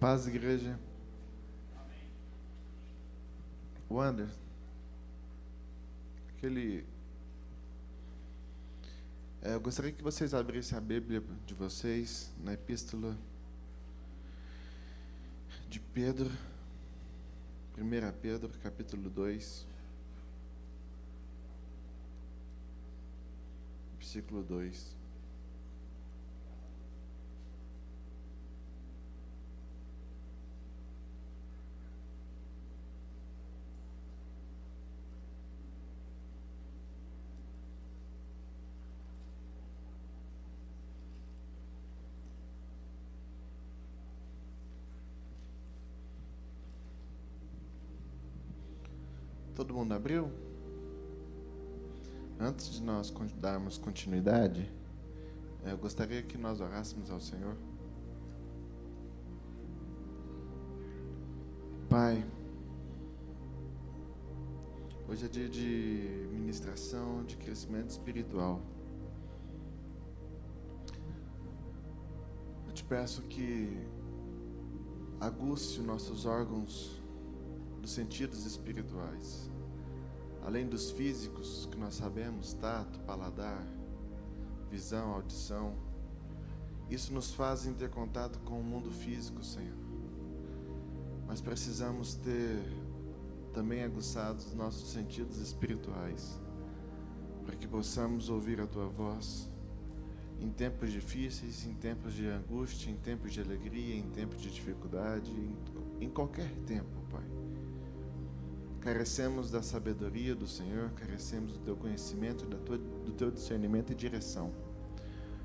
Paz, igreja. Wander, aquele. É, eu gostaria que vocês abrissem a Bíblia de vocês na Epístola de Pedro, 1 Pedro, capítulo 2, versículo 2. Abriu? Antes de nós darmos continuidade, eu gostaria que nós orássemos ao Senhor. Pai, hoje é dia de ministração, de crescimento espiritual. Eu te peço que os nossos órgãos dos sentidos espirituais além dos físicos que nós sabemos, tato, paladar, visão, audição, isso nos faz ter contato com o mundo físico, Senhor. Mas precisamos ter também aguçados os nossos sentidos espirituais, para que possamos ouvir a tua voz em tempos difíceis, em tempos de angústia, em tempos de alegria, em tempos de dificuldade, em, em qualquer tempo. Carecemos da sabedoria do Senhor, carecemos do teu conhecimento, tua, do teu discernimento e direção.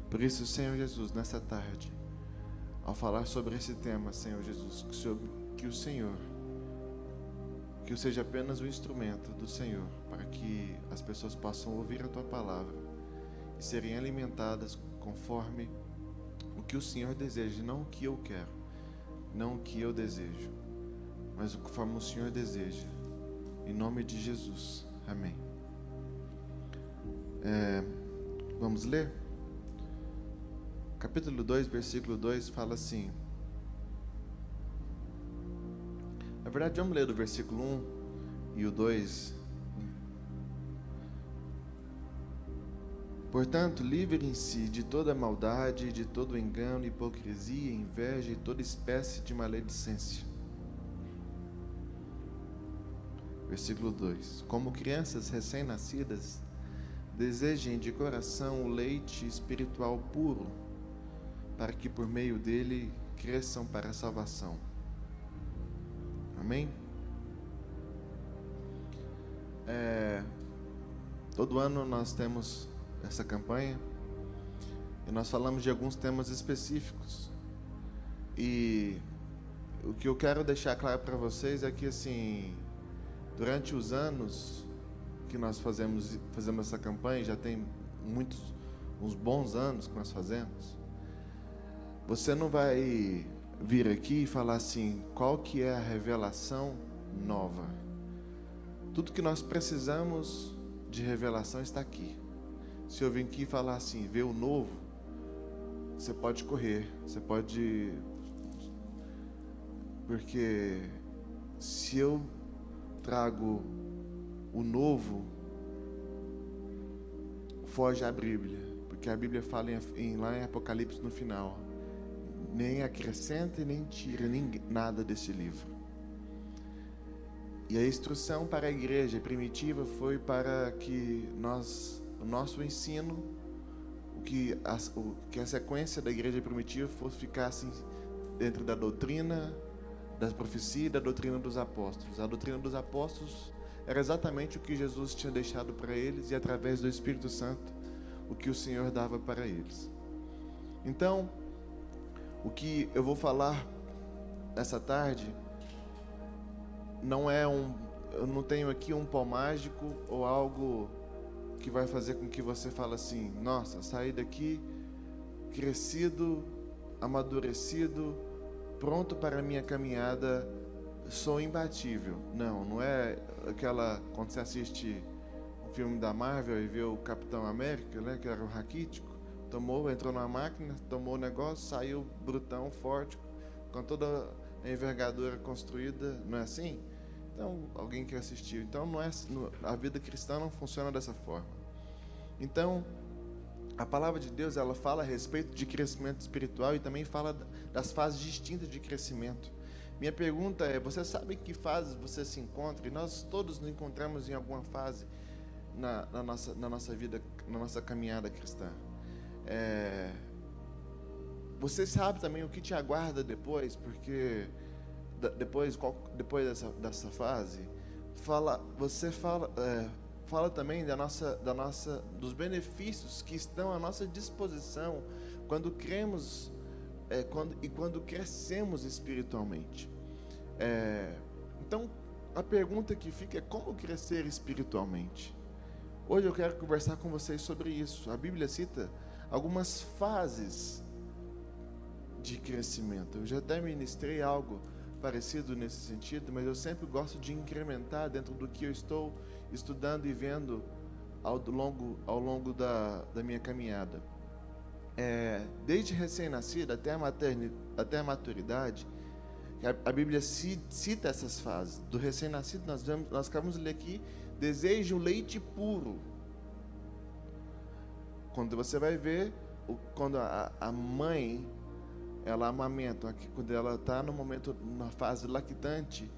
Por isso, Senhor Jesus, nessa tarde, ao falar sobre esse tema, Senhor Jesus, que, que o Senhor, que eu seja apenas o instrumento do Senhor, para que as pessoas possam ouvir a tua palavra e serem alimentadas conforme o que o Senhor deseja, não o que eu quero, não o que eu desejo, mas o conforme o Senhor deseja em nome de Jesus. Amém. É, vamos ler? Capítulo 2, versículo 2 fala assim. Na verdade, vamos ler do versículo 1 e o 2. Portanto, livrem-se de toda maldade, de todo engano, hipocrisia, inveja e toda espécie de maledicência. Versículo 2: Como crianças recém-nascidas, desejem de coração o leite espiritual puro, para que por meio dele cresçam para a salvação. Amém? É, todo ano nós temos essa campanha e nós falamos de alguns temas específicos. E o que eu quero deixar claro para vocês é que assim Durante os anos que nós fazemos, fazemos essa campanha, já tem muitos, uns bons anos que nós fazemos, você não vai vir aqui e falar assim, qual que é a revelação nova. Tudo que nós precisamos de revelação está aqui. Se eu vir aqui falar assim, ver o novo, você pode correr, você pode. Porque se eu trago o novo, foge à Bíblia, porque a Bíblia fala em, em, lá em Apocalipse no final, nem acrescenta e nem tira nem, nada desse livro. E a instrução para a igreja primitiva foi para que nós, o nosso ensino, o que a, o, que a sequência da igreja primitiva fosse ficasse dentro da doutrina, da profecia e da doutrina dos apóstolos. A doutrina dos apóstolos era exatamente o que Jesus tinha deixado para eles e através do Espírito Santo o que o Senhor dava para eles. Então, o que eu vou falar essa tarde não é um eu não tenho aqui um pó mágico ou algo que vai fazer com que você fale assim: "Nossa, saí daqui crescido, amadurecido, pronto para a minha caminhada, sou imbatível. Não, não é aquela quando você assiste um filme da Marvel e vê o Capitão América, né, que era o raquítico, tomou, entrou na máquina, tomou o negócio, saiu brutão, forte, com toda a envergadura construída, não é assim? Então, alguém que assistiu. Então, não é, a vida cristã não funciona dessa forma. Então, a palavra de Deus, ela fala a respeito de crescimento espiritual e também fala das fases distintas de crescimento. Minha pergunta é: você sabe em que fase você se encontra? E nós todos nos encontramos em alguma fase na, na nossa, na nossa vida, na nossa caminhada cristã. É, você sabe também o que te aguarda depois, porque depois, depois dessa, dessa fase, fala, você fala, é, fala também da nossa, da nossa, dos benefícios que estão à nossa disposição quando cremos é, quando, e quando crescemos espiritualmente. É, então, a pergunta que fica é como crescer espiritualmente? Hoje eu quero conversar com vocês sobre isso. A Bíblia cita algumas fases de crescimento. Eu já até ministrei algo parecido nesse sentido, mas eu sempre gosto de incrementar dentro do que eu estou estudando e vendo ao longo, ao longo da, da minha caminhada. É, desde recém-nascido até, a até a maturidade, a, a Bíblia cita essas fases. Do recém-nascido, nós, vemos, nós acabamos de ler aqui, deseja o leite puro. Quando você vai ver, quando a, a mãe ela amamenta, quando ela está no momento, na fase lactante,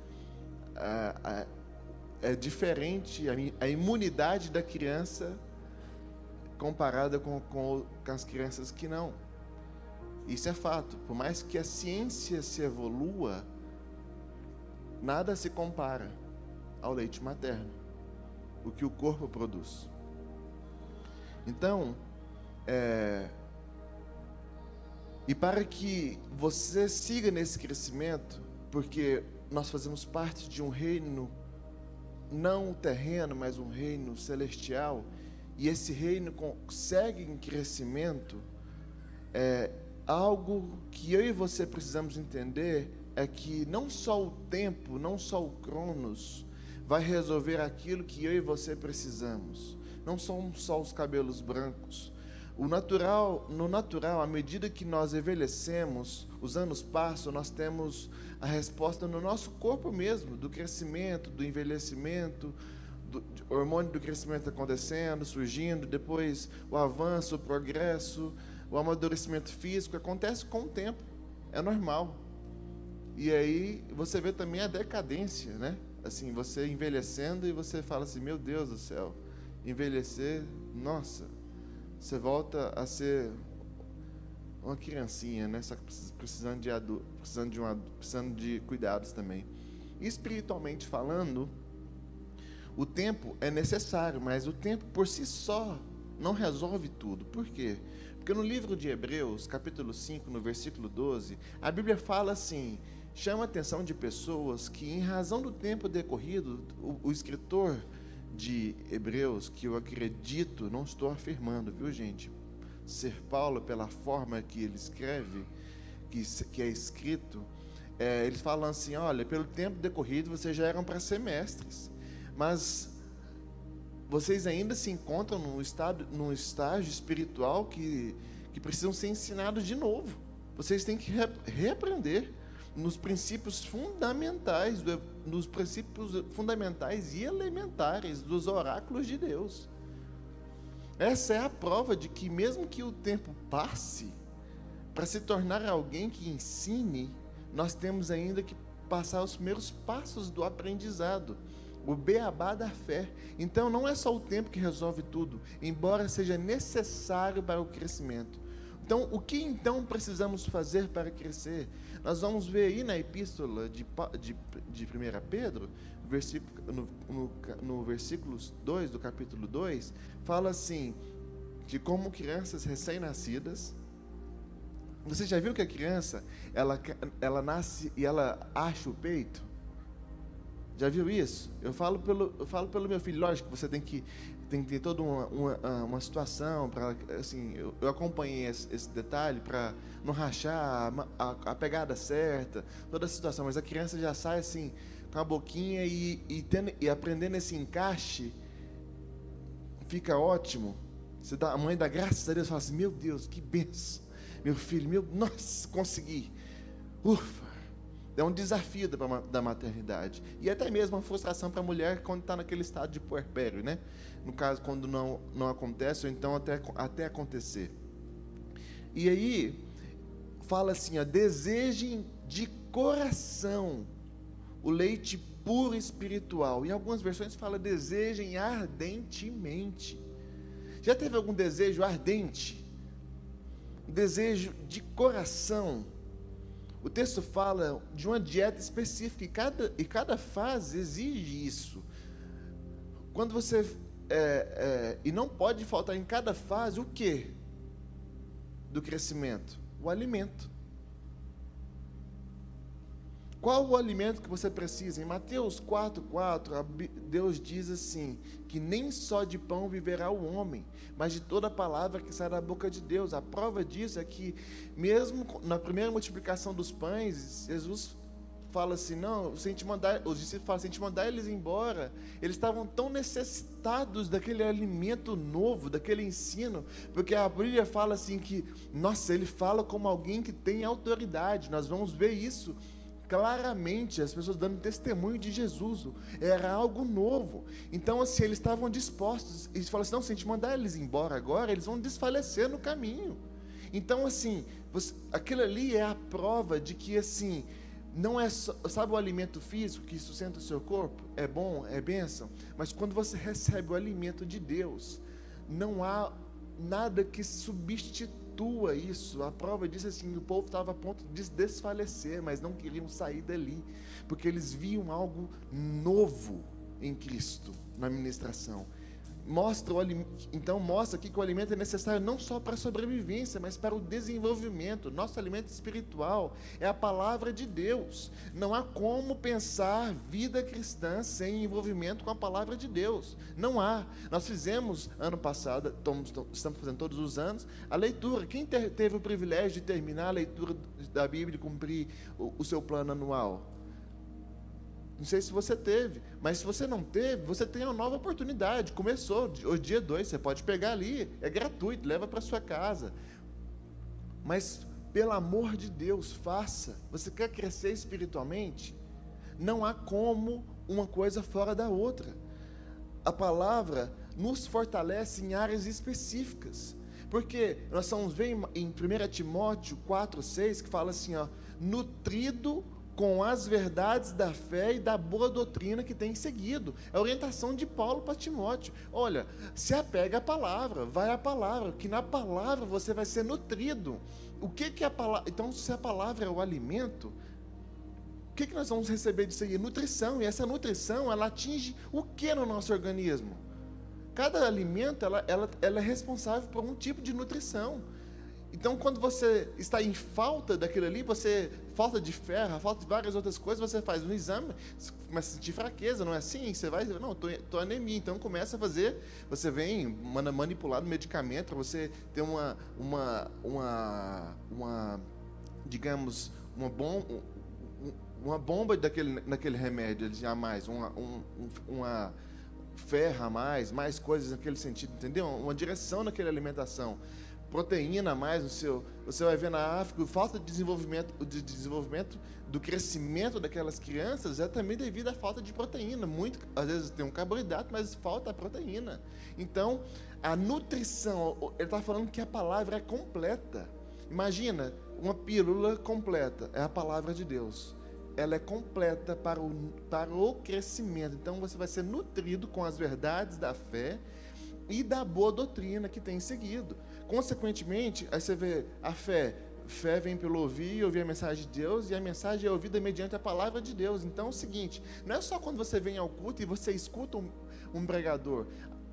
é, diferente a, imunidade da criança comparada com, com, com as crianças que não. Isso é fato. Por mais que a ciência se evolua, nada se compara ao leite materno, o que o corpo produz. Então, é, e para que você siga nesse crescimento, porque nós fazemos parte de um reino não terreno, mas um reino celestial, e esse reino segue em crescimento, é, algo que eu e você precisamos entender é que não só o tempo, não só o Cronos vai resolver aquilo que eu e você precisamos. Não são só os cabelos brancos, o natural, no natural, à medida que nós envelhecemos, os anos passam, nós temos a resposta no nosso corpo mesmo, do crescimento, do envelhecimento, do hormônio do crescimento acontecendo, surgindo, depois o avanço, o progresso, o amadurecimento físico acontece com o tempo, é normal. E aí você vê também a decadência, né? Assim, você envelhecendo e você fala assim: meu Deus do céu, envelhecer, nossa, você volta a ser uma criancinha, né? Só que precisando de precisando de um precisando de cuidados também. Espiritualmente falando, o tempo é necessário, mas o tempo por si só não resolve tudo. Por quê? Porque no livro de Hebreus, capítulo 5, no versículo 12, a Bíblia fala assim: chama a atenção de pessoas que, em razão do tempo decorrido, o, o escritor de Hebreus, que eu acredito, não estou afirmando, viu gente? Ser Paulo, pela forma que ele escreve, que, que é escrito, é, eles falam assim: olha, pelo tempo decorrido vocês já eram para ser mestres, mas vocês ainda se encontram num, estado, num estágio espiritual que, que precisam ser ensinados de novo. Vocês têm que reaprender nos princípios fundamentais, nos princípios fundamentais e elementares dos oráculos de Deus. Essa é a prova de que mesmo que o tempo passe, para se tornar alguém que ensine, nós temos ainda que passar os primeiros passos do aprendizado, o beabá da fé. Então não é só o tempo que resolve tudo, embora seja necessário para o crescimento. Então, o que então precisamos fazer para crescer? Nós vamos ver aí na epístola de, de, de 1 Pedro, no, no, no versículo 2 do capítulo 2, fala assim: que como crianças recém-nascidas, você já viu que a criança, ela, ela nasce e ela acha o peito? Já viu isso? Eu falo pelo, eu falo pelo meu filho. Lógico você tem que tem que ter toda uma, uma, ah, uma situação para assim eu, eu, acompanhei esse, esse detalhe para não rachar a, a, a, pegada certa toda a situação. Mas a criança já sai assim com a boquinha e, e, tendo, e aprendendo esse encaixe fica ótimo. Você dá, a mãe dá graças a Deus fala assim meu Deus que benção. Meu filho meu nossa consegui. Ufa É um desafio da, da maternidade. E até mesmo uma frustração para a mulher quando está naquele estado de puerpério, né? No caso, quando não, não acontece, ou então até, até acontecer. E aí, fala assim: ó, desejem de coração o leite puro espiritual. Em algumas versões fala desejem ardentemente. Já teve algum desejo ardente? Um desejo de coração? O texto fala de uma dieta específica e cada, e cada fase exige isso. Quando você. É, é, e não pode faltar em cada fase o que? Do crescimento? O alimento. Qual o alimento que você precisa? Em Mateus 4,4, Deus diz assim: que nem só de pão viverá o homem, mas de toda palavra que sai da boca de Deus. A prova disso é que, mesmo na primeira multiplicação dos pães, Jesus fala assim: não, se a gente mandar, os discípulos falam, se a gente mandar eles embora, eles estavam tão necessitados daquele alimento novo, daquele ensino, porque a Bíblia fala assim que, nossa, ele fala como alguém que tem autoridade, nós vamos ver isso claramente as pessoas dando testemunho de Jesus. Era algo novo. Então, assim, eles estavam dispostos. Eles falaram assim: não, se a gente mandar eles embora agora, eles vão desfalecer no caminho. Então, assim, você, aquilo ali é a prova de que, assim, não é só, sabe o alimento físico que sustenta o seu corpo? É bom, é bênção. Mas quando você recebe o alimento de Deus, não há nada que substitua perpetua isso. A prova é assim: o povo estava a ponto de desfalecer, mas não queriam sair dali, porque eles viam algo novo em Cristo na ministração mostra o, então mostra aqui que o alimento é necessário não só para a sobrevivência, mas para o desenvolvimento. Nosso alimento espiritual é a palavra de Deus. Não há como pensar vida cristã sem envolvimento com a palavra de Deus. Não há. Nós fizemos ano passado, estamos fazendo todos os anos, a leitura. Quem teve o privilégio de terminar a leitura da Bíblia e cumprir o seu plano anual? Não sei se você teve, mas se você não teve, você tem uma nova oportunidade. Começou, hoje dia 2, você pode pegar ali, é gratuito, leva para sua casa. Mas, pelo amor de Deus, faça. Você quer crescer espiritualmente? Não há como uma coisa fora da outra. A palavra nos fortalece em áreas específicas. Porque nós vamos ver em 1 Timóteo 4, 6, que fala assim, ó, nutrido com as verdades da fé e da boa doutrina que tem seguido. É a orientação de Paulo para Timóteo. Olha, se apega à palavra, vai à palavra, que na palavra você vai ser nutrido. O que, que a palavra? Então, se a palavra é o alimento, o que, que nós vamos receber disso aí? Nutrição. E essa nutrição, ela atinge o que no nosso organismo? Cada alimento, ela, ela, ela é responsável por um tipo de nutrição. Então, quando você está em falta daquilo ali, você falta de ferro, falta de várias outras coisas, você faz um exame, começa a sentir fraqueza, não é assim? Você vai, não, tô, tô anemia, então começa a fazer, você vem manda manipular o medicamento para você ter uma, uma, uma, uma, digamos, uma bom, uma bomba daquele, daquele remédio a mais, uma, um, uma ferra a mais, mais coisas naquele sentido, entendeu? Uma direção naquela alimentação proteína a mais no seu. Você vai ver na África, falta de desenvolvimento, de desenvolvimento do crescimento daquelas crianças é também devido à falta de proteína. Muito, às vezes tem um carboidrato, mas falta a proteína. Então, a nutrição, ele está falando que a palavra é completa. Imagina uma pílula completa, é a palavra de Deus. Ela é completa para o, para o crescimento. Então você vai ser nutrido com as verdades da fé e da boa doutrina que tem seguido. Consequentemente, aí você vê a fé. Fé vem pelo ouvir, ouvir a mensagem de Deus, e a mensagem é ouvida mediante a palavra de Deus. Então é o seguinte: não é só quando você vem ao culto e você escuta um, um pregador.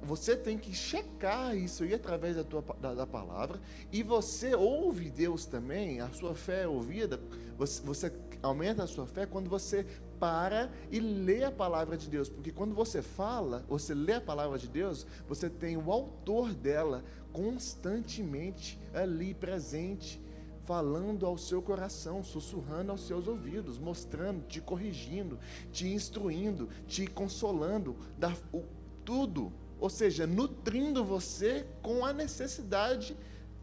Você tem que checar isso aí através da, tua, da, da, palavra, e você ouve Deus também, a sua fé é ouvida, você, você aumenta a sua fé quando você para e lê a palavra de Deus, porque quando você fala, você lê a palavra de Deus, você tem o autor dela constantemente ali presente, falando ao seu coração, sussurrando aos seus ouvidos, mostrando, te corrigindo, te instruindo, te consolando, da, o, tudo, ou seja, nutrindo você com a necessidade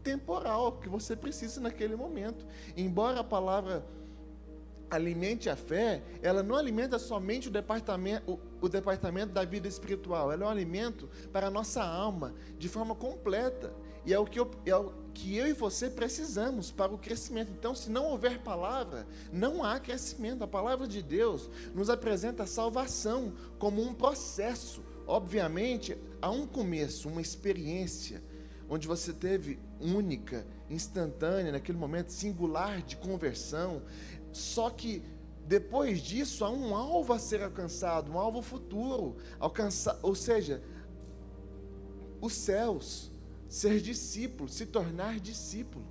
temporal que você precisa naquele momento. Embora a palavra alimente a fé, ela não alimenta somente o departamento, o, o, departamento da vida espiritual, ela é um alimento para a nossa alma de forma completa. E é o, que eu, é o que eu e você precisamos para o crescimento. Então, se não houver palavra, não há crescimento. A palavra de Deus nos apresenta a salvação como um processo. Obviamente, há um começo, uma experiência, onde você teve única, instantânea, naquele momento singular de conversão. Só que depois disso há um alvo a ser alcançado, um alvo futuro, alcançar, ou seja, os céus, ser discípulo, se tornar discípulo.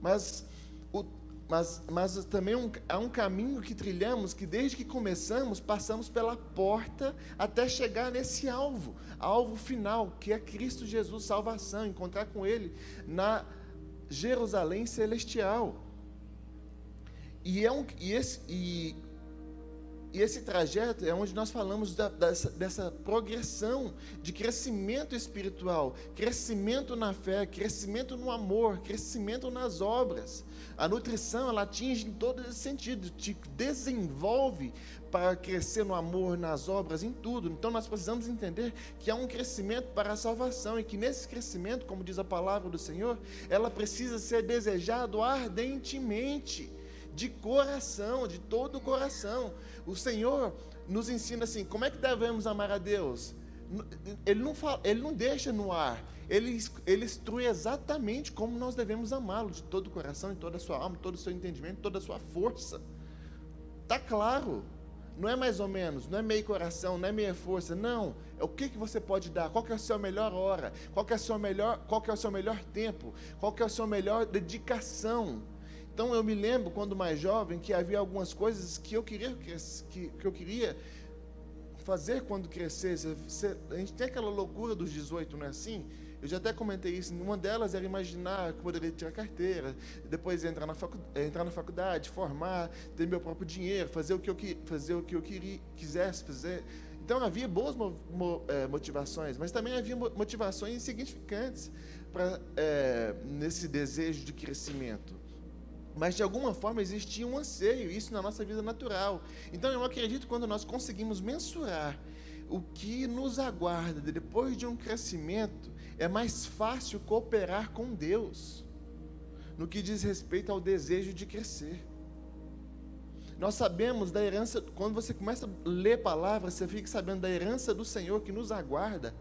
Mas, o, mas, mas também um, há um caminho que trilhamos que desde que começamos passamos pela porta até chegar nesse alvo, alvo final, que é Cristo Jesus, salvação, encontrar com Ele na Jerusalém celestial. E, é um, e, esse, e, e esse trajeto é onde nós falamos da, dessa, dessa progressão de crescimento espiritual, crescimento na fé, crescimento no amor, crescimento nas obras. A nutrição, ela atinge em todo esse sentido, te desenvolve para crescer no amor, nas obras, em tudo. Então nós precisamos entender que há um crescimento para a salvação e que nesse crescimento, como diz a palavra do Senhor, ela precisa ser desejado ardentemente de coração, de todo o coração. O Senhor nos ensina assim: como é que devemos amar a Deus? Ele não, fala, ele não deixa no ar, ele, ele instrui exatamente como nós devemos amá-lo, de todo o coração, de toda a sua alma, todo o seu entendimento, toda a sua força. Está claro, não é mais ou menos, não é meio coração, não é meia força, não. É o que, que você pode dar, qual é a sua melhor hora, qual é, a sua melhor, qual é o seu melhor tempo, qual é a sua melhor dedicação. Então eu me lembro quando mais jovem que havia algumas coisas que eu queria que, que eu queria fazer quando crescesse. A gente tem aquela loucura dos 18, não é assim? Eu já até comentei isso. Uma delas era imaginar que poderia tirar carteira, depois entrar na, facu entrar na faculdade, formar, ter meu próprio dinheiro, fazer o que eu, fazer o que eu queria, quisesse fazer. Então havia boas é, motivações, mas também havia motivações insignificantes é, nesse desejo de crescimento mas de alguma forma existia um anseio, isso na nossa vida natural. Então eu acredito quando nós conseguimos mensurar o que nos aguarda depois de um crescimento, é mais fácil cooperar com Deus no que diz respeito ao desejo de crescer. Nós sabemos da herança, quando você começa a ler palavras, você fica sabendo da herança do Senhor que nos aguarda.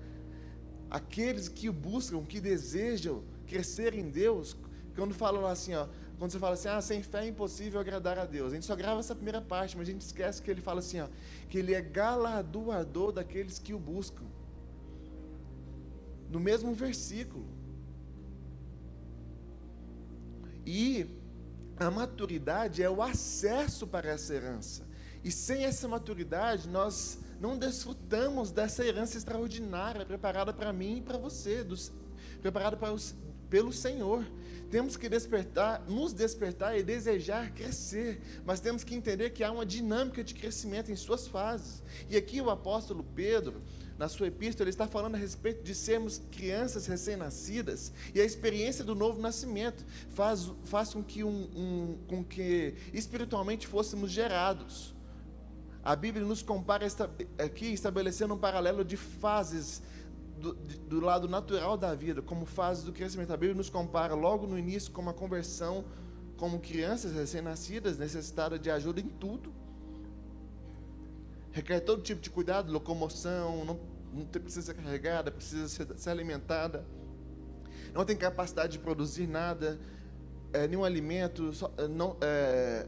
Aqueles que buscam, que desejam crescer em Deus, quando falam assim, ó, quando você fala assim, ah, sem fé é impossível agradar a Deus. A gente só grava essa primeira parte, mas a gente esquece que ele fala assim, ó, que ele é galardoador daqueles que o buscam. No mesmo versículo. E a maturidade é o acesso para essa herança. E sem essa maturidade, nós não desfrutamos dessa herança extraordinária preparada para mim e para você, dos, preparada para os, pelo Senhor. Temos que despertar, nos despertar e desejar crescer, mas temos que entender que há uma dinâmica de crescimento em suas fases. E aqui o apóstolo Pedro, na sua epístola, está falando a respeito de sermos crianças recém-nascidas e a experiência do novo nascimento faz, faz com, que um, um, com que espiritualmente fôssemos gerados. A Bíblia nos compara aqui estabelecendo um paralelo de fases do, do, lado natural da vida, como fase do crescimento. A Bíblia nos compara logo no início com a conversão, como crianças recém-nascidas, necessitadas de ajuda em tudo. Requer todo tipo de cuidado, locomoção, não, não precisa ser carregada, precisa ser, ser alimentada. Não tem capacidade de produzir nada, é, nenhum alimento, só, não, é,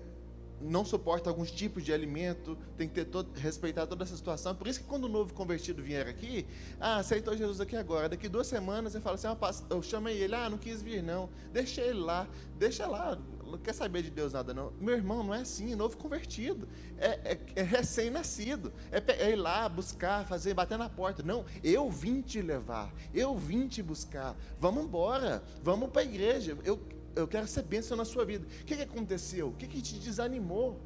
não suporta alguns tipos de alimento, tem que ter todo, respeitar toda essa situação. Por isso que quando o novo convertido vier aqui, ah, aceitou Jesus aqui agora. Daqui duas semanas você fala assim, ah, eu chamei ele, ah, não quis vir não. Deixa ele lá, deixa lá, não quer saber de Deus nada não. Meu irmão, não é assim, novo convertido. É, é, é recém-nascido. É, é, ir lá, buscar, fazer, bater na porta. Não, eu vim te levar, eu vim te buscar. Vamos embora, vamos para a igreja. Eu, eu quero ser bênção na sua vida. O que, que aconteceu? O que, que te desanimou?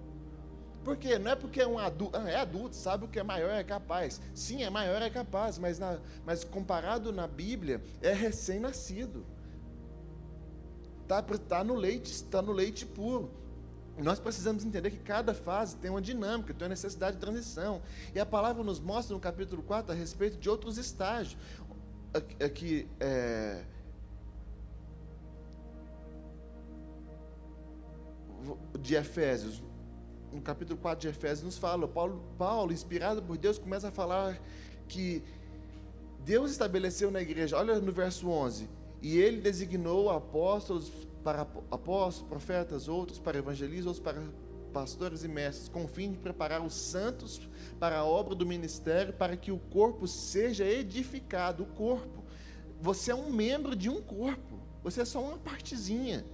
Por quê? Não é porque é um adulto, ah, é adulto, sabe o que é maior é capaz. Sim, é maior é capaz, mas, na, mas comparado na Bíblia, é recém-nascido. Está tá no leite, está no leite puro. nós precisamos entender que cada fase tem uma dinâmica, tem uma necessidade de transição. E a palavra nos mostra no capítulo 4 a respeito de outros estágios. Aqui, é, de Efésios, no capítulo 4 de Efésios, nos fala, Paulo, Paulo, inspirado por Deus, começa a falar que Deus estabeleceu na igreja, olha no verso 11, e ele designou apóstolos para apóstolos, profetas, outros para evangelistas, outros para pastores e mestres, com o fim de preparar os santos para a obra do ministério, para que o corpo seja edificado. O corpo. Você é um membro de um corpo. Você é só uma partezinha.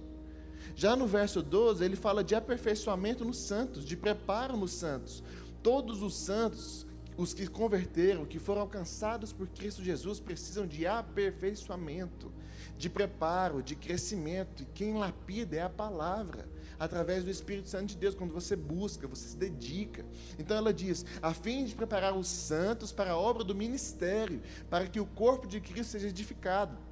Já no verso 12, ele fala de aperfeiçoamento nos santos, de preparo nos santos. Todos os santos, os que converteram, que foram alcançados por Cristo Jesus, precisam de aperfeiçoamento, de preparo, de crescimento. E quem lapida é a palavra, através do Espírito Santo de Deus, quando você busca, você se dedica. Então ela diz: a fim de preparar os santos para a obra do ministério, para que o corpo de Cristo seja edificado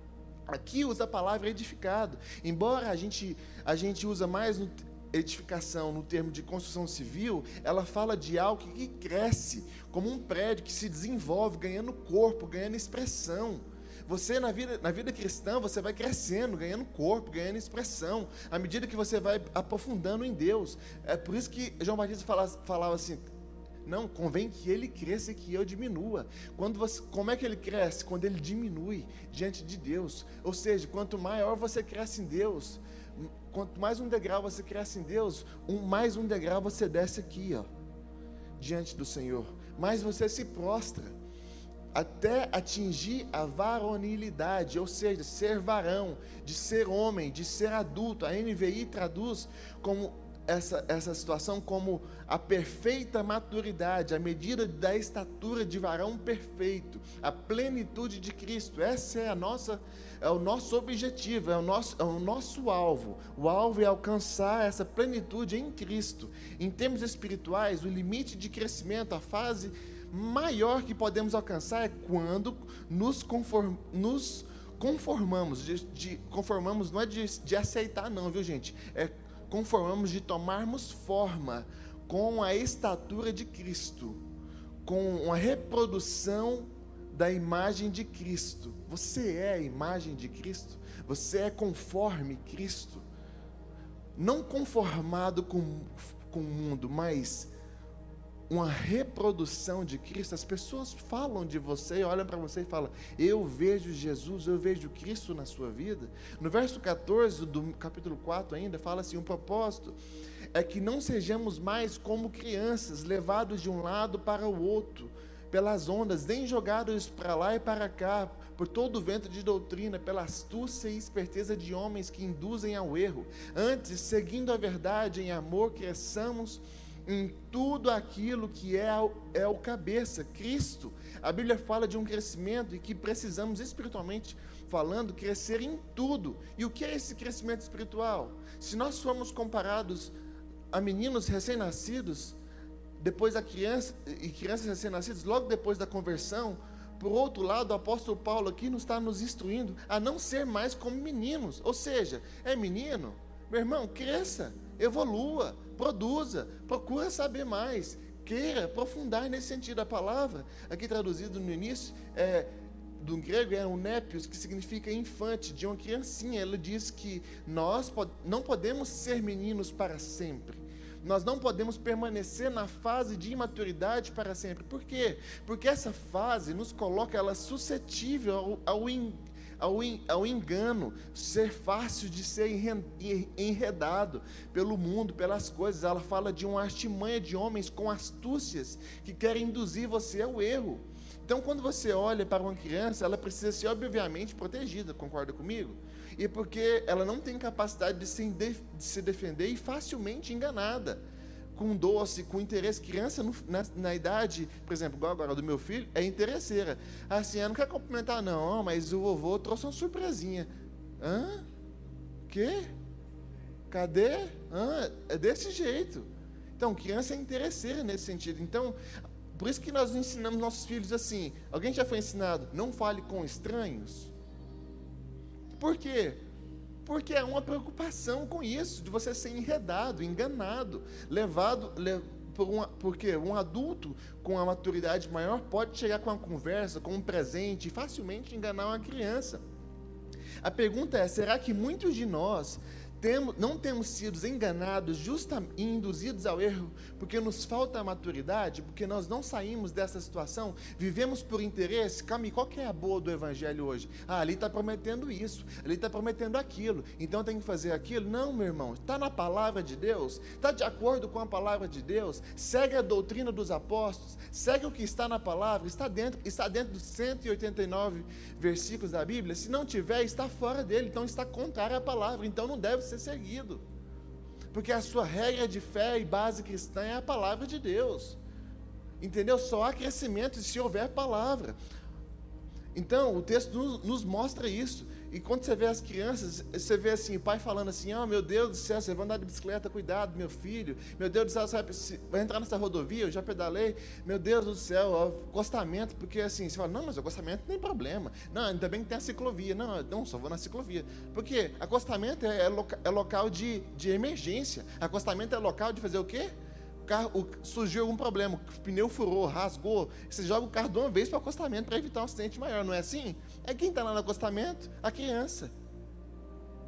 Aqui usa a palavra edificado. Embora a gente, a gente usa mais no, edificação no termo de construção civil, ela fala de algo que cresce, como um prédio que se desenvolve, ganhando corpo, ganhando expressão. Você na vida, na vida cristã, você vai crescendo, ganhando corpo, ganhando expressão, à medida que você vai aprofundando em Deus. É por isso que João Batista falava, falava assim: não, convém que ele cresça e que eu diminua. Quando você, como é que ele cresce? Quando ele diminui diante de Deus. Ou seja, quanto maior você cresce em Deus, quanto mais um degrau você cresce em Deus, um, mais um degrau você desce aqui, ó, diante do Senhor. Mais você se prostra até atingir a varonilidade, ou seja, ser varão, de ser homem, de ser adulto. A NVI traduz como essa, essa situação como a perfeita maturidade, a medida da estatura de varão perfeito, a plenitude de Cristo. Essa é a nossa é o nosso objetivo, é o nosso, é o nosso alvo. O alvo é alcançar essa plenitude em Cristo. Em termos espirituais, o limite de crescimento, a fase maior que podemos alcançar é quando nos, conform, nos conformamos, de, de, conformamos não é de, de aceitar não, viu gente? É conformamos de tomarmos forma com a estatura de Cristo, com uma reprodução da imagem de Cristo. Você é a imagem de Cristo, você é conforme Cristo, não conformado com, com o mundo, mas uma reprodução de Cristo. As pessoas falam de você, olham para você e falam: Eu vejo Jesus, eu vejo Cristo na sua vida. No verso 14 do capítulo 4 ainda fala assim: um propósito é que não sejamos mais como crianças, levados de um lado para o outro, pelas ondas, nem jogados para lá e para cá, por todo o vento de doutrina, pela astúcia e esperteza de homens que induzem ao erro. Antes, seguindo a verdade em amor, cresçamos em tudo aquilo que é, é o cabeça, Cristo. A Bíblia fala de um crescimento e que precisamos, espiritualmente falando, crescer em tudo. E o que é esse crescimento espiritual? Se nós formos comparados a meninos recém-nascidos, depois da criança e crianças recém-nascidas, logo depois da conversão, por outro lado, o apóstolo Paulo aqui nos está nos instruindo a não ser mais como meninos. Ou seja, é menino, meu irmão, cresça, evolua, produza, procura saber mais, queira aprofundar nesse sentido. A palavra, aqui traduzido no início, é, do grego é um népios, que significa infante, de uma criancinha. Ela diz que nós não podemos ser meninos para sempre. Nós não podemos permanecer na fase de imaturidade para sempre. Por quê? Porque essa fase nos coloca ela suscetível ao, ao ao, ao engano, ser fácil de ser enredado pelo mundo, pelas coisas. Ela fala de uma artimanha de homens com astúcias que querem induzir você ao erro. Então, quando você olha para uma criança, ela precisa ser obviamente protegida, concorda comigo? E porque ela não tem capacidade de se, de se defender e facilmente enganada com doce, com interesse. Criança no, na, na, idade, por exemplo, igual agora do meu filho, é interesseira. Assim, ela não quer cumprimentar, não, mas o vovô trouxe uma surpresinha. Hã? Quê? Cadê? Hã? É desse jeito. Então, criança é interesseira nesse sentido. Então, por isso que nós ensinamos nossos filhos assim. Alguém já foi ensinado? Não fale com estranhos. Por quê? Porque é uma preocupação com isso, de você ser enredado, enganado, levado, por uma, porque um adulto com a maturidade maior pode chegar com uma conversa, com um presente e facilmente enganar uma criança. A pergunta é: será que muitos de nós temos, não temos sido enganados justamente, induzidos ao erro porque nos falta a maturidade, porque nós não saímos dessa situação, vivemos por interesse. Calma, qual que é a boa do Evangelho hoje? Ah, ali está prometendo isso, ali está prometendo aquilo, então tem que fazer aquilo. Não, meu irmão, está na palavra de Deus, está de acordo com a palavra de Deus, segue a doutrina dos apóstolos, segue o que está na palavra, está dentro, está dentro dos 189 versículos da Bíblia. Se não tiver, está fora dele, então está contrário à palavra, então não deve ser seguido. Porque a sua regra de fé e base cristã é a palavra de Deus. Entendeu? Só há crescimento se houver palavra. Então, o texto nos, nos mostra isso. E quando você vê as crianças, você vê assim, o pai falando assim: Oh meu Deus do céu, você vai andar de bicicleta, cuidado, meu filho. Meu Deus do céu, você vai, entrar nessa rodovia, eu já pedalei. Meu Deus do céu, ó, acostamento, porque assim, você fala: Não, mas acostamento não tem problema. Não, ainda bem que tem a ciclovia. Não, não só vou na ciclovia. Porque acostamento é, é, loca, é local de, de emergência. Acostamento é local de fazer o quê? Carro, o, surgiu algum problema, o pneu furou, rasgou, você joga o carro de uma vez para o acostamento para evitar um acidente maior, não é assim? É quem está lá no acostamento? A criança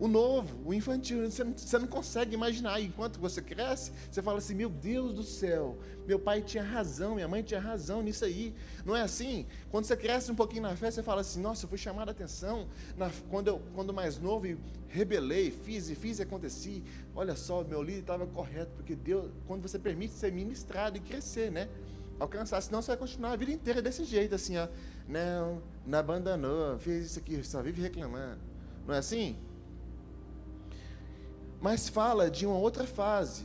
o novo, o infantil. Você não, você não consegue imaginar. enquanto você cresce, você fala assim: Meu Deus do céu, meu pai tinha razão, minha mãe tinha razão nisso aí. Não é assim? Quando você cresce um pouquinho na fé, você fala assim: Nossa, eu fui chamado a atenção na, quando, eu, quando mais novo e rebelei, fiz e fiz e aconteci. Olha só, meu líder estava correto, porque Deus, quando você permite ser ministrado e crescer, né? Alcançar, senão você vai continuar a vida inteira desse jeito, assim, ó. Não, não abandonou, fez isso aqui, só vive reclamando. Não é assim? Mas fala de uma outra fase,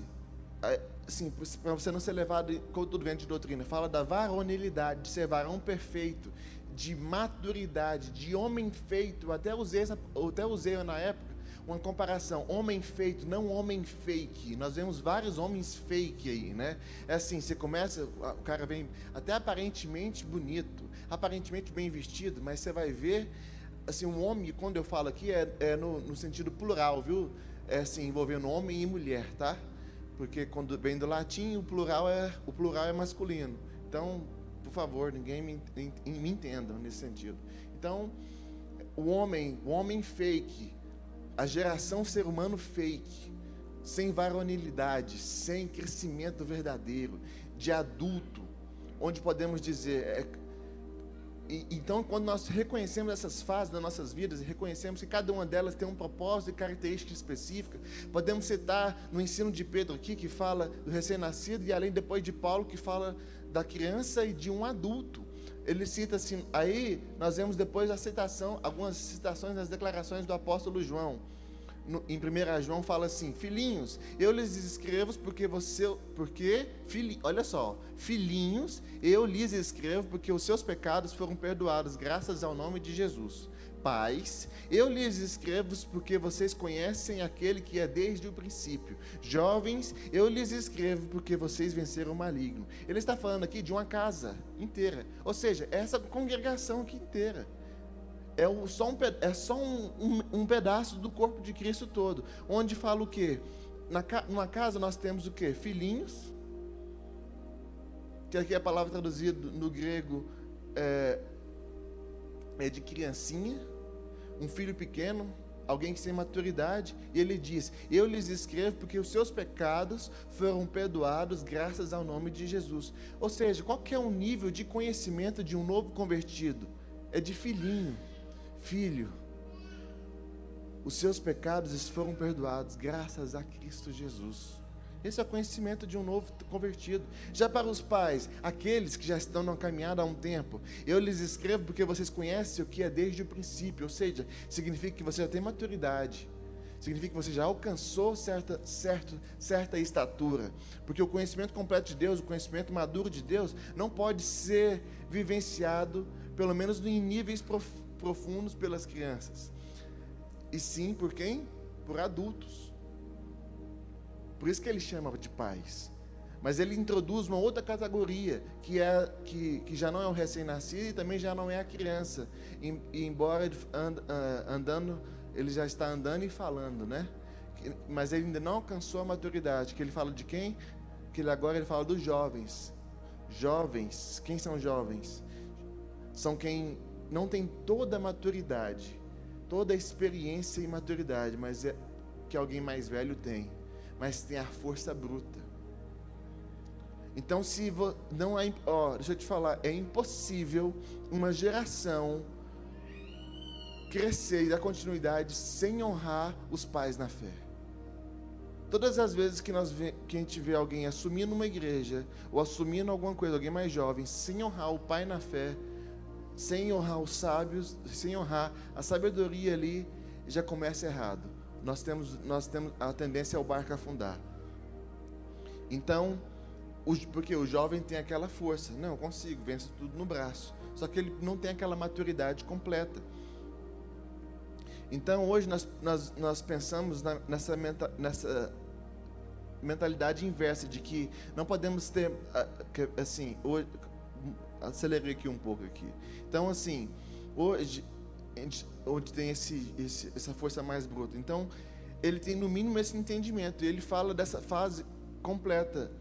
assim, para você não ser levado com todo vento de doutrina, fala da varonilidade, de ser varão perfeito, de maturidade, de homem feito, até usei, até usei na época uma comparação, homem feito, não homem fake. Nós vemos vários homens fake aí, né? É assim, você começa, o cara vem até aparentemente bonito, aparentemente bem vestido, mas você vai ver, assim, um homem, quando eu falo aqui, é, é no, no sentido plural, viu? É assim, envolvendo homem e mulher, tá? Porque quando vem do latim, o plural é, o plural é masculino. Então, por favor, ninguém me, me entenda nesse sentido. Então, o homem, o homem fake, a geração ser humano fake, sem varonilidade, sem crescimento verdadeiro, de adulto, onde podemos dizer, é, e, então, quando nós reconhecemos essas fases das nossas vidas e reconhecemos que cada uma delas tem um propósito e característica específica, podemos citar no ensino de Pedro aqui, que fala do recém-nascido, e além depois de Paulo, que fala da criança e de um adulto. Ele cita assim, aí nós vemos depois a citação, algumas citações das declarações do apóstolo João no, em 1 João fala assim: Filhinhos, eu lhes escrevo porque você. Porque, filhi, olha só, filhinhos, eu lhes escrevo porque os seus pecados foram perdoados, graças ao nome de Jesus. Pais, eu lhes escrevo porque vocês conhecem aquele que é desde o princípio. Jovens, eu lhes escrevo porque vocês venceram o maligno. Ele está falando aqui de uma casa inteira, ou seja, essa congregação aqui inteira é só, um, é só um, um, um, pedaço do corpo de Cristo todo. Onde fala o quê? Na, numa casa nós temos o quê? Filhinhos, que aqui é a palavra traduzida no grego é, é de criancinha, um filho pequeno, alguém que tem maturidade, e ele diz: Eu lhes escrevo porque os seus pecados foram perdoados graças ao nome de Jesus. Ou seja, qual que é o nível de conhecimento de um novo convertido? É de filhinho. Filho, os seus pecados foram perdoados graças a Cristo Jesus. Esse é o conhecimento de um novo convertido. Já para os pais, aqueles que já estão na caminhada há um tempo, eu lhes escrevo porque vocês conhecem o que é desde o princípio, ou seja, significa que você já tem maturidade, significa que você já alcançou certa, certa, certa estatura. Porque o conhecimento completo de Deus, o conhecimento maduro de Deus, não pode ser vivenciado, pelo menos em níveis profundos profundos pelas crianças, e sim por quem? Por adultos. Por isso que ele chama de pais. Mas ele introduz uma outra categoria, que, é, que, que já não é o recém-nascido e também já não é a criança. E, e embora and, uh, andando ele já está andando e falando, né? Mas ele ainda não alcançou a maturidade. Que ele fala de quem? Que ele agora ele fala dos jovens. Jovens, quem são jovens? São quem não tem toda a maturidade, toda a experiência e maturidade, mas é que alguém mais velho tem, mas tem a força bruta. Então, se vo, não é, ó, deixa eu te falar, é impossível uma geração crescer e dar continuidade sem honrar os pais na fé. Todas as vezes que, nós vê, que a gente vê alguém assumindo uma igreja, ou assumindo alguma coisa, alguém mais jovem, sem honrar o pai na fé, sem honrar os sábios, sem honrar a sabedoria ali, já começa errado. Nós temos, nós temos a tendência ao barco afundar. Então, porque o jovem tem aquela força, não, eu consigo, venço tudo no braço. Só que ele não tem aquela maturidade completa. Então hoje nós, nós, nós pensamos na, nessa, menta, nessa mentalidade inversa de que não podemos ter assim hoje, acelerei aqui um pouco aqui. Então assim hoje onde tem esse, esse, essa força mais bruta. Então ele tem no mínimo esse entendimento. E ele fala dessa fase completa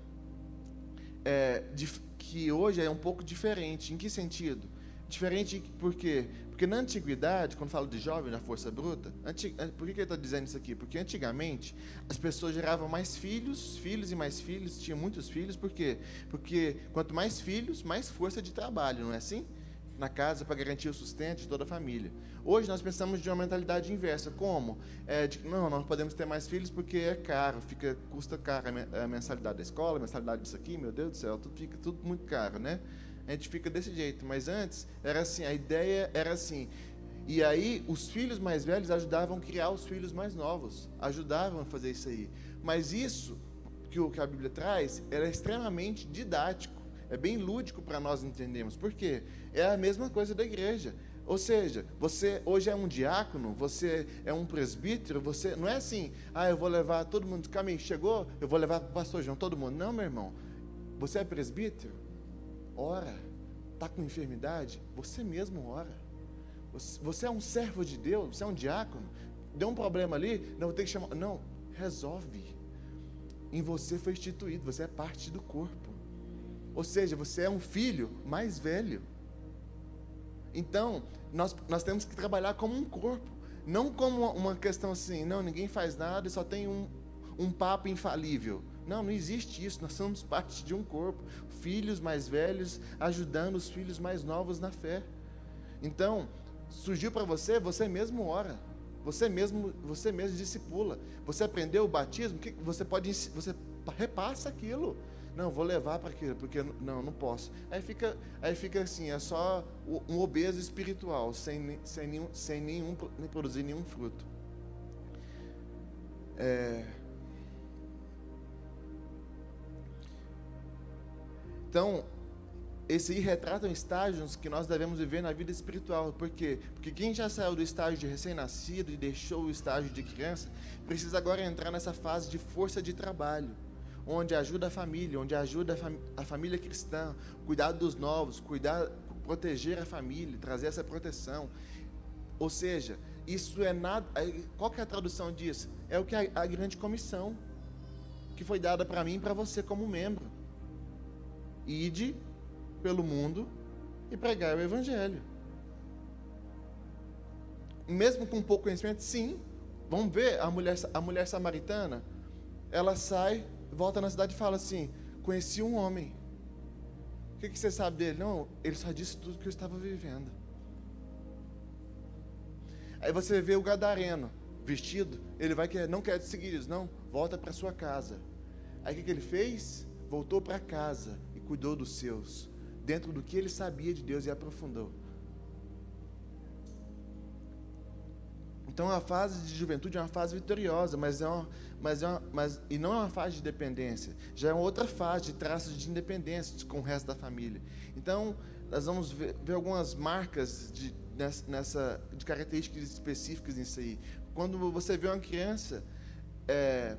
é, de, que hoje é um pouco diferente. Em que sentido? Diferente por quê? Porque na antiguidade, quando fala de jovem na força bruta. Eh, por que, ele está dizendo isso aqui? Porque antigamente as pessoas geravam mais filhos, filhos e mais filhos, tinham muitos filhos, por quê? Porque quanto mais filhos, mais força de trabalho, não é assim? Na casa para garantir o sustento de toda a família. Hoje nós pensamos de uma mentalidade inversa. Como? É de, não, nós podemos ter mais filhos porque é caro, fica, custa caro a mensalidade da escola, a mensalidade disso aqui, meu Deus do céu, tudo fica tudo muito caro, né? A gente fica desse jeito. Mas antes era assim, a ideia era assim. E aí os filhos mais velhos ajudavam a criar os filhos mais novos, ajudavam a fazer isso aí. Mas isso que, o, que a Bíblia traz era extremamente didático, é bem lúdico para nós entendermos. Por quê? É a mesma coisa da igreja. Ou seja, você hoje é um diácono, você é um presbítero, você não é assim, ah, eu vou levar todo mundo, caminho chegou, eu vou levar para o pastor João, todo mundo. Não, meu irmão. Você é presbítero? Ora. Está com enfermidade? Você mesmo ora. Você, é um servo de Deus, você é um diácono. Deu um problema ali, não ter que chamar. Não, resolve. Em você foi instituído, você é parte do corpo. Ou seja, você é um filho mais velho. Então, nós, nós temos que trabalhar como um corpo. Não como uma questão assim, não, ninguém faz nada e só tem um, um papo infalível. Não, não existe isso. Nós somos parte de um corpo. Filhos mais velhos ajudando os filhos mais novos na fé. Então, surgiu para você, você mesmo ora. Você mesmo, você mesmo discipula. Você aprendeu o batismo, que você pode você repassa aquilo. Não, vou levar para aquilo, porque não, não posso. Aí fica, aí fica assim, é só um obeso espiritual, sem, sem, nenhum, sem nenhum, nem produzir nenhum fruto. É, Então, esse aí retratam estágios que nós devemos viver na vida espiritual. Por quê? Porque quem já saiu do estágio de recém-nascido e deixou o estágio de criança, precisa agora entrar nessa fase de força de trabalho, onde ajuda a família, onde ajuda a, fam a família cristã, cuidar dos novos, cuidar, proteger a família, trazer essa proteção. Ou seja, isso é nada. Qual que é a tradução disso? É o que a, a grande comissão que foi dada para mim e para você como membro. Ide pelo mundo e pregar o evangelho. Mesmo com pouco conhecimento, sim. Vamos ver a mulher, a mulher samaritana. Ela sai, volta na cidade e fala assim: Conheci um homem. O que, que você sabe dele? Não, ele só disse tudo que eu estava vivendo. Aí você vê o gadareno vestido, ele vai querer, não quer seguir isso, não, volta para sua casa. Aí o que, que ele fez? Voltou para casa cuidou dos seus, dentro do que ele sabia de Deus e aprofundou. Então a fase de juventude é uma fase vitoriosa, mas é uma, mas é uma, mas, e não é uma fase de dependência. Já é uma outra fase de traços de independência com o resto da família. Então nós vamos ver, ver algumas marcas de, nessa, nessa, de características específicas nisso aí. Quando você vê uma criança é,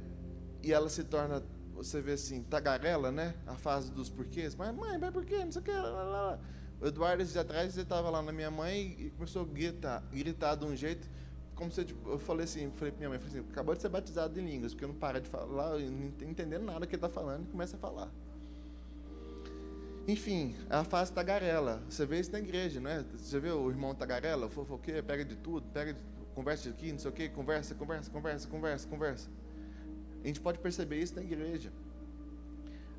e ela se torna você vê assim, tagarela, né? A fase dos porquês. Mas, mãe, mas por quê? Não sei o que. Lá, lá, lá. O Eduardo, esses atrás, ele estava lá na minha mãe e começou a gritar, gritar de um jeito. como se eu, tipo, eu falei assim, falei pra minha mãe, falei assim, acabou de ser batizado em línguas, porque eu não para de falar, não entendendo nada que ele está falando, e começa a falar. Enfim, a fase tagarela. Você vê isso na igreja, não é? Você vê o irmão tagarela, fofoqueiro, pega de tudo, pega de, conversa de aqui, não sei o quê, conversa, conversa, conversa, conversa, conversa. A gente pode perceber isso na igreja.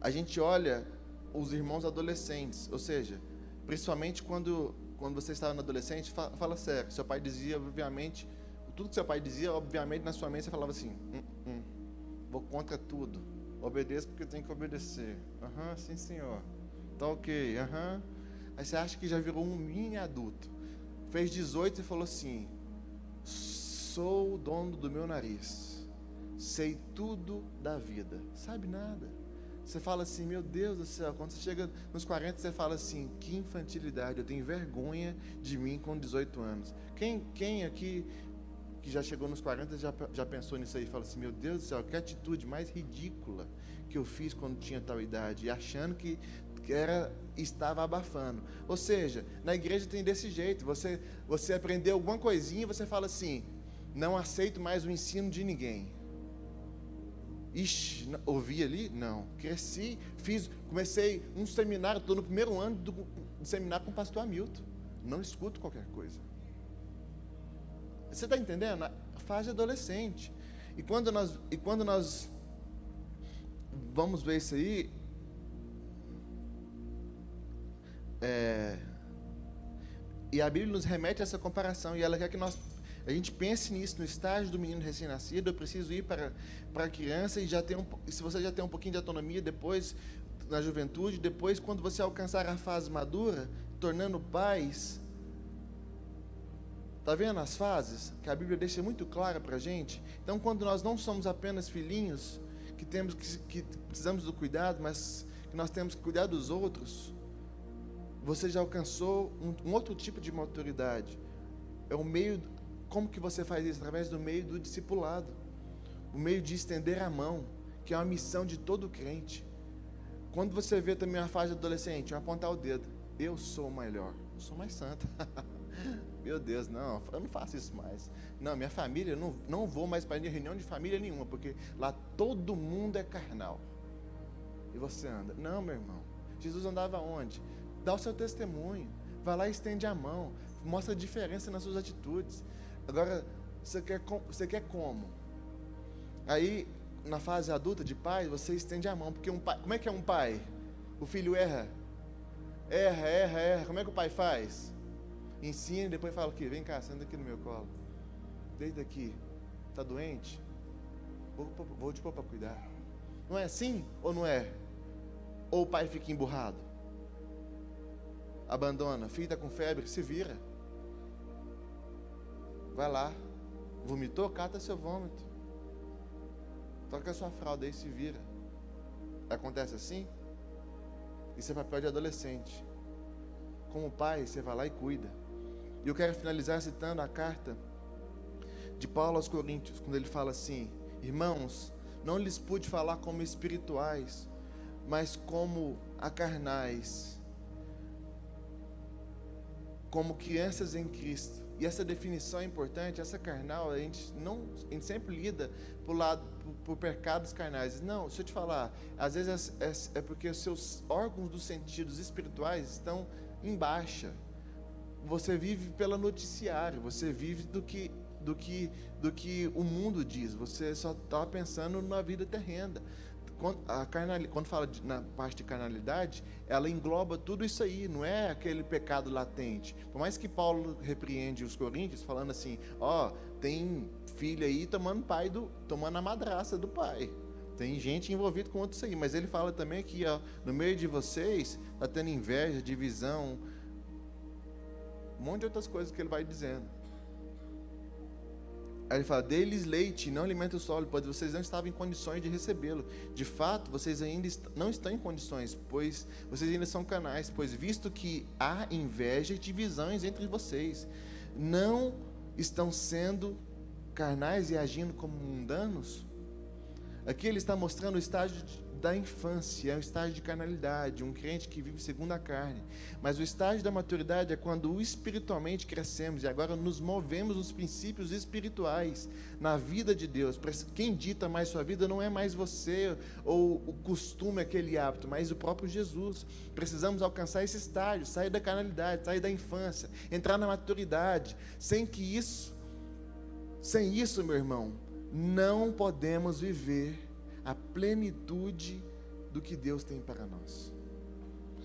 A gente olha os irmãos adolescentes, ou seja, principalmente quando, quando você estava no adolescente, fala, fala sério. Seu pai dizia, obviamente, tudo que seu pai dizia, obviamente, na sua mente você falava assim: hum, hum, vou contra tudo. Obedeço porque tenho que obedecer. Aham, uhum, sim, senhor. Tá ok, aham. Uhum. Aí você acha que já virou um mini adulto. Fez 18 e falou assim: sou o dono do meu nariz. Sei tudo da vida. Sabe nada. Você fala assim, meu Deus do céu, quando você chega nos 40, você fala assim, que infantilidade, eu tenho vergonha de mim com 18 anos. Quem, quem aqui que já chegou nos 40 já, já pensou nisso aí fala assim, meu Deus do céu, que atitude mais ridícula que eu fiz quando tinha tal idade, achando que era estava abafando. Ou seja, na igreja tem desse jeito, você você aprendeu alguma coisinha e você fala assim, não aceito mais o ensino de ninguém. Ixi, ouvi ali? Não. Cresci, fiz, comecei um seminário, estou no primeiro ano do, do seminário com o pastor Hamilton. Não escuto qualquer coisa. Você está entendendo? A fase adolescente. E quando nós, e quando nós vamos ver isso aí, é, e a Bíblia nos remete a essa comparação e ela quer que nós a gente pense nisso no estágio do menino recém-nascido. Eu preciso ir para para a criança e já ter um, se você já tem um pouquinho de autonomia depois na juventude, depois quando você alcançar a fase madura, tornando pais, Está vendo as fases que a Bíblia deixa muito clara para a gente? Então, quando nós não somos apenas filhinhos, que temos que, que, precisamos do cuidado, mas que nós temos que cuidar dos outros, você já alcançou um, um outro tipo de maturidade. É o meio, como que você faz isso? Através do meio do discipulado, o meio de estender a mão, que é uma missão de todo crente. Quando você vê também a fase adolescente, apontar o dedo, eu sou melhor, eu sou mais santo. Meu Deus, não, eu não faço isso mais. Não, minha família, eu não, não vou mais para reunião de família nenhuma, porque lá todo mundo é carnal. E você anda. Não, meu irmão. Jesus andava onde? Dá o seu testemunho. Vai lá e estende a mão. Mostra a diferença nas suas atitudes. Agora, você quer, você quer como? Aí, na fase adulta de pai, você estende a mão. Porque um pai, como é que é um pai? O filho erra. Erra, erra, erra. Como é que o pai faz? ensina e depois fala aqui, vem cá, senta aqui no meu colo. Deita aqui. Está doente? Vou, vou te pôr para cuidar. Não é assim ou não é? Ou o pai fica emburrado? Abandona. Filho está com febre, se vira. Vai lá. Vomitou? Cata seu vômito. Toca sua fralda aí se vira. Acontece assim? Isso é papel de adolescente. Como pai, você vai lá e cuida. E eu quero finalizar citando a carta de Paulo aos Coríntios, quando ele fala assim: Irmãos, não lhes pude falar como espirituais, mas como a carnais, como crianças em Cristo. E essa definição é importante, essa carnal, a gente não, a gente sempre lida por lado por, por pecados carnais. Não, deixa eu te falar, às vezes é, é, é porque os seus órgãos dos sentidos espirituais estão em baixa você vive pela noticiário, você vive do que do que do que o mundo diz. Você só está pensando na vida terrena. Quando, a carnal, quando fala de, na parte de carnalidade, ela engloba tudo isso aí, não é aquele pecado latente. Por mais que Paulo repreende os coríntios, falando assim, ó, oh, tem filho aí tomando pai do, tomando a madraça do pai. Tem gente envolvida com isso aí, mas ele fala também que ó, no meio de vocês está tendo inveja, divisão, um monte de outras coisas que ele vai dizendo. Aí ele fala: Deles leite, não alimento sólido, pois vocês não estavam em condições de recebê-lo. De fato, vocês ainda não estão em condições, pois vocês ainda são canais, pois visto que há inveja e divisões entre vocês, não estão sendo carnais e agindo como mundanos? Aqui ele está mostrando o estágio da infância, é um estágio de carnalidade, um crente que vive segundo a carne. Mas o estágio da maturidade é quando espiritualmente crescemos e agora nos movemos nos princípios espirituais, na vida de Deus. Quem dita mais sua vida não é mais você ou o costume, aquele hábito, mas o próprio Jesus. Precisamos alcançar esse estágio, sair da carnalidade, sair da infância, entrar na maturidade, sem que isso, sem isso, meu irmão, não podemos viver a plenitude do que Deus tem para nós.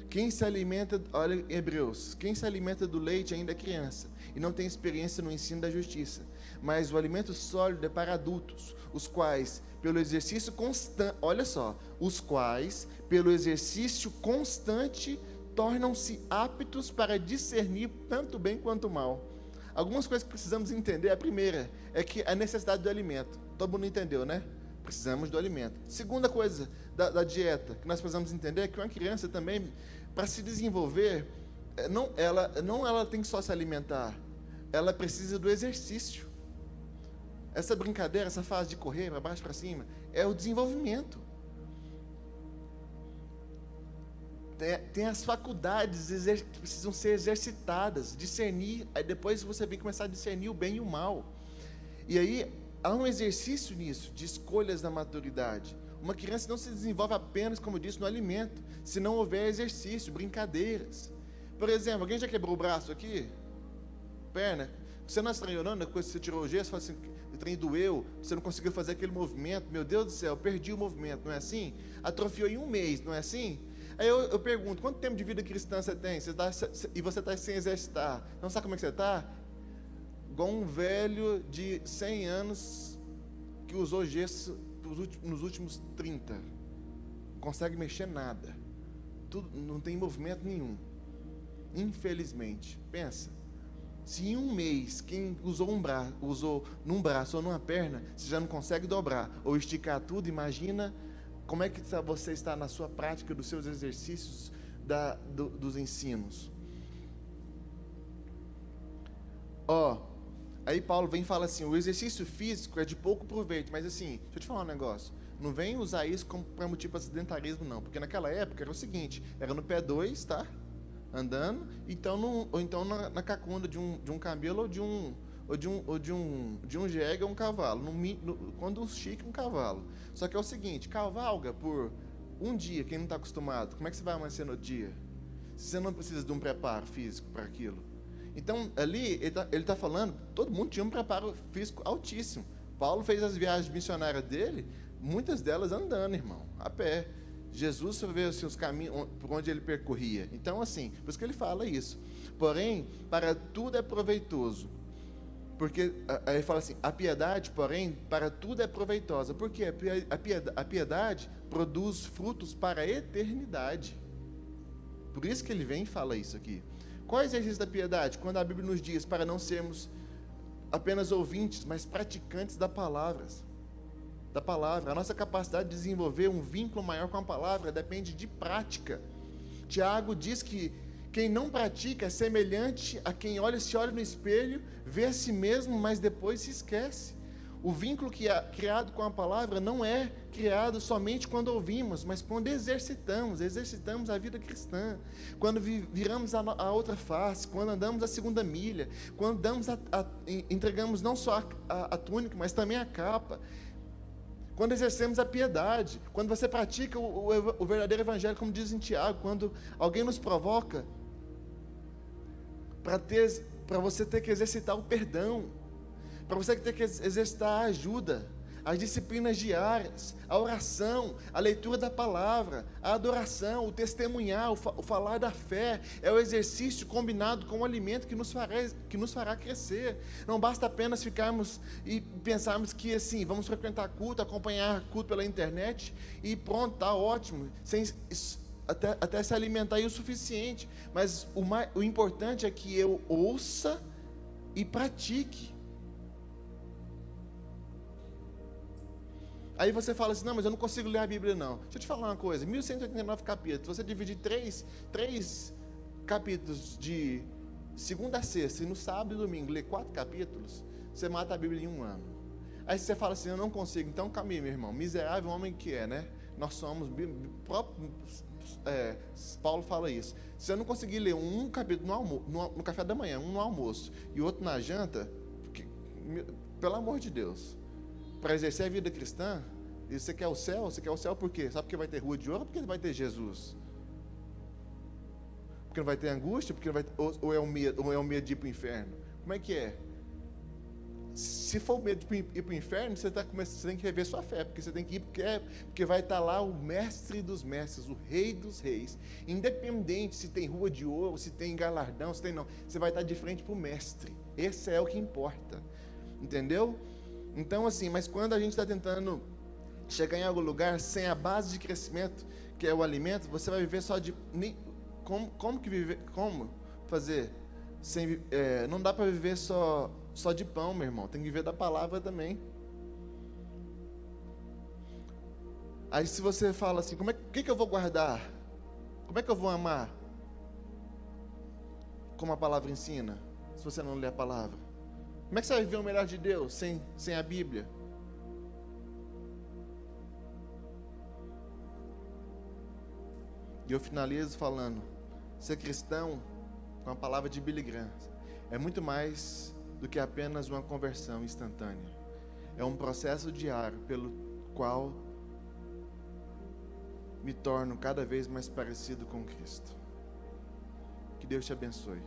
Quem se alimenta, olha Hebreus, quem se alimenta do leite ainda é criança e não tem experiência no ensino da justiça. Mas o alimento sólido é para adultos, os quais, pelo exercício constante, olha só, os quais, pelo exercício constante, tornam-se aptos para discernir tanto bem quanto mal. Algumas coisas que precisamos entender. A primeira é que a necessidade do alimento. Todo mundo entendeu, né? Precisamos do alimento. Segunda coisa da, da dieta que nós precisamos entender é que uma criança também, para se desenvolver, eh, não ela, não ela tem que só se alimentar, ela precisa do exercício. Essa brincadeira, essa fase de correr para baixo para cima, é o desenvolvimento. Tem, tem, as faculdades que precisam ser exercitadas, discernir, aí depois você vem começar a discernir o bem e o mal. E aí há um exercício nisso, de escolhas da maturidade. Uma criança não se desenvolve apenas, como eu disse, no alimento, se não houver exercício, brincadeiras. Por exemplo, alguém já quebrou o braço aqui? Perna? Você não estranhou não, que você tirou o gesso, fala assim, o trem doeu, você não conseguiu fazer aquele movimento, meu Deus do céu, perdi o movimento, não é assim? Atrofiou em um mês, não é assim? Aí eu, eu pergunto, quanto tempo de vida cristã você tem? Você tá, e você está sem exercitar. Não sabe como é que você está? Igual um velho de 100 anos que usou gesso nos últimos 30. Não consegue mexer nada. Tudo, não tem movimento nenhum. Infelizmente. Pensa. Se em um mês quem usou um braço, usou num braço ou numa perna, você já não consegue dobrar ou esticar tudo, imagina como é que você está na sua prática dos seus exercícios da, do, dos ensinos. Ó, oh, Aí Paulo vem e fala assim: o exercício físico é de pouco proveito, mas assim, deixa eu te falar um negócio. Não vem usar isso para motivo para sedentarismo, não. Porque naquela época era o seguinte: era no pé 2, tá? Andando, então no, ou então na, na, cacunda de um, de um camelo ou de um, ou de um, ou de um, de um jegue ou um cavalo. No, no, quando chique, um cavalo. Só que é o seguinte: cavalga por um dia, quem não está acostumado, como é que você vai amanhecer no dia? Se você não precisa de um preparo físico para aquilo. Então, ali, ele está tá falando, todo mundo tinha um preparo físico altíssimo. Paulo fez as viagens missionárias dele, muitas delas andando, irmão, a pé. Jesus vê os seus caminhos por onde ele percorria. Então, assim, por isso que ele fala isso. Porém, para tudo é proveitoso. Porque ele fala assim: a piedade, porém, para tudo é proveitosa. Porque a piedade, a piedade produz frutos para a eternidade. Por isso que ele vem e fala isso aqui. Qual é o exercício da piedade? Quando a Bíblia nos diz para não sermos apenas ouvintes, mas praticantes da palavras. Da palavra. A nossa capacidade de desenvolver um vínculo maior com a palavra depende de prática. Tiago diz que quem não pratica é semelhante a quem olha, se olha no espelho, vê a si mesmo, mas depois se esquece. O vínculo que é criado com a palavra não é criado somente quando ouvimos, mas quando exercitamos, exercitamos a vida cristã, quando viramos a, a outra face, quando andamos a segunda milha, quando damos a, a, entregamos não só a, túnica, mas também a capa, quando exercemos a piedade, quando você pratica o, o, o verdadeiro evangelho, como diz em Tiago, quando alguém nos provoca para você ter que exercitar o perdão, para você ter que exercitar a ajuda, as disciplinas diárias, a oração, a leitura da palavra, a adoração, o testemunhar, o, fa o falar da fé, é o exercício combinado com o alimento que nos, fará, que nos fará crescer. Não basta apenas ficarmos e pensarmos que assim, vamos frequentar culto, acompanhar culto pela internet e pronto, está ótimo, sem, até, até se alimentar é o suficiente. Mas o, mais, o importante é que eu ouça e pratique. Aí você fala assim, não, mas eu não consigo ler a Bíblia não. Deixa eu te falar uma coisa, 1189 capítulos, você dividir três, três capítulos de segunda a sexta, e no sábado e domingo ler quatro capítulos, você mata a Bíblia em um ano. Aí você fala assim, eu não consigo, então caminhe, meu irmão, miserável homem que é, né? nós somos. É, Paulo fala isso. Se eu não conseguir ler um capítulo no, almo, no, no café da manhã, um no almoço e outro na janta, porque, pelo amor de Deus, para exercer a vida cristã, e você quer o céu? Você quer o céu por quê? Sabe porque vai ter rua de ouro ou porque vai ter Jesus? Porque não vai ter angústia? Porque vai, ou, ou, é um medo, ou é um medo de ir para o inferno? Como é que é? Se for medo de ir para o inferno, você, tá, você tem que rever sua fé, porque você tem que ir, porque, é, porque vai estar tá lá o mestre dos mestres, o rei dos reis. Independente se tem rua de ouro, se tem galardão, se tem não, você vai estar tá de frente para o mestre. Esse é o que importa. Entendeu? Então, assim, mas quando a gente está tentando chegar em algum lugar sem a base de crescimento, que é o alimento, você vai viver só de. Como, como que viver? Como fazer? Sem, é, não dá para viver só, só de pão, meu irmão. Tem que viver da palavra também. Aí se você fala assim, como é que, que eu vou guardar? Como é que eu vou amar? Como a palavra ensina, se você não lê a palavra. Como é que você vai viver o melhor de Deus sem, sem a Bíblia? E eu finalizo falando: ser cristão, com a palavra de Billy Graham, é muito mais do que apenas uma conversão instantânea. É um processo diário pelo qual me torno cada vez mais parecido com Cristo. Que Deus te abençoe.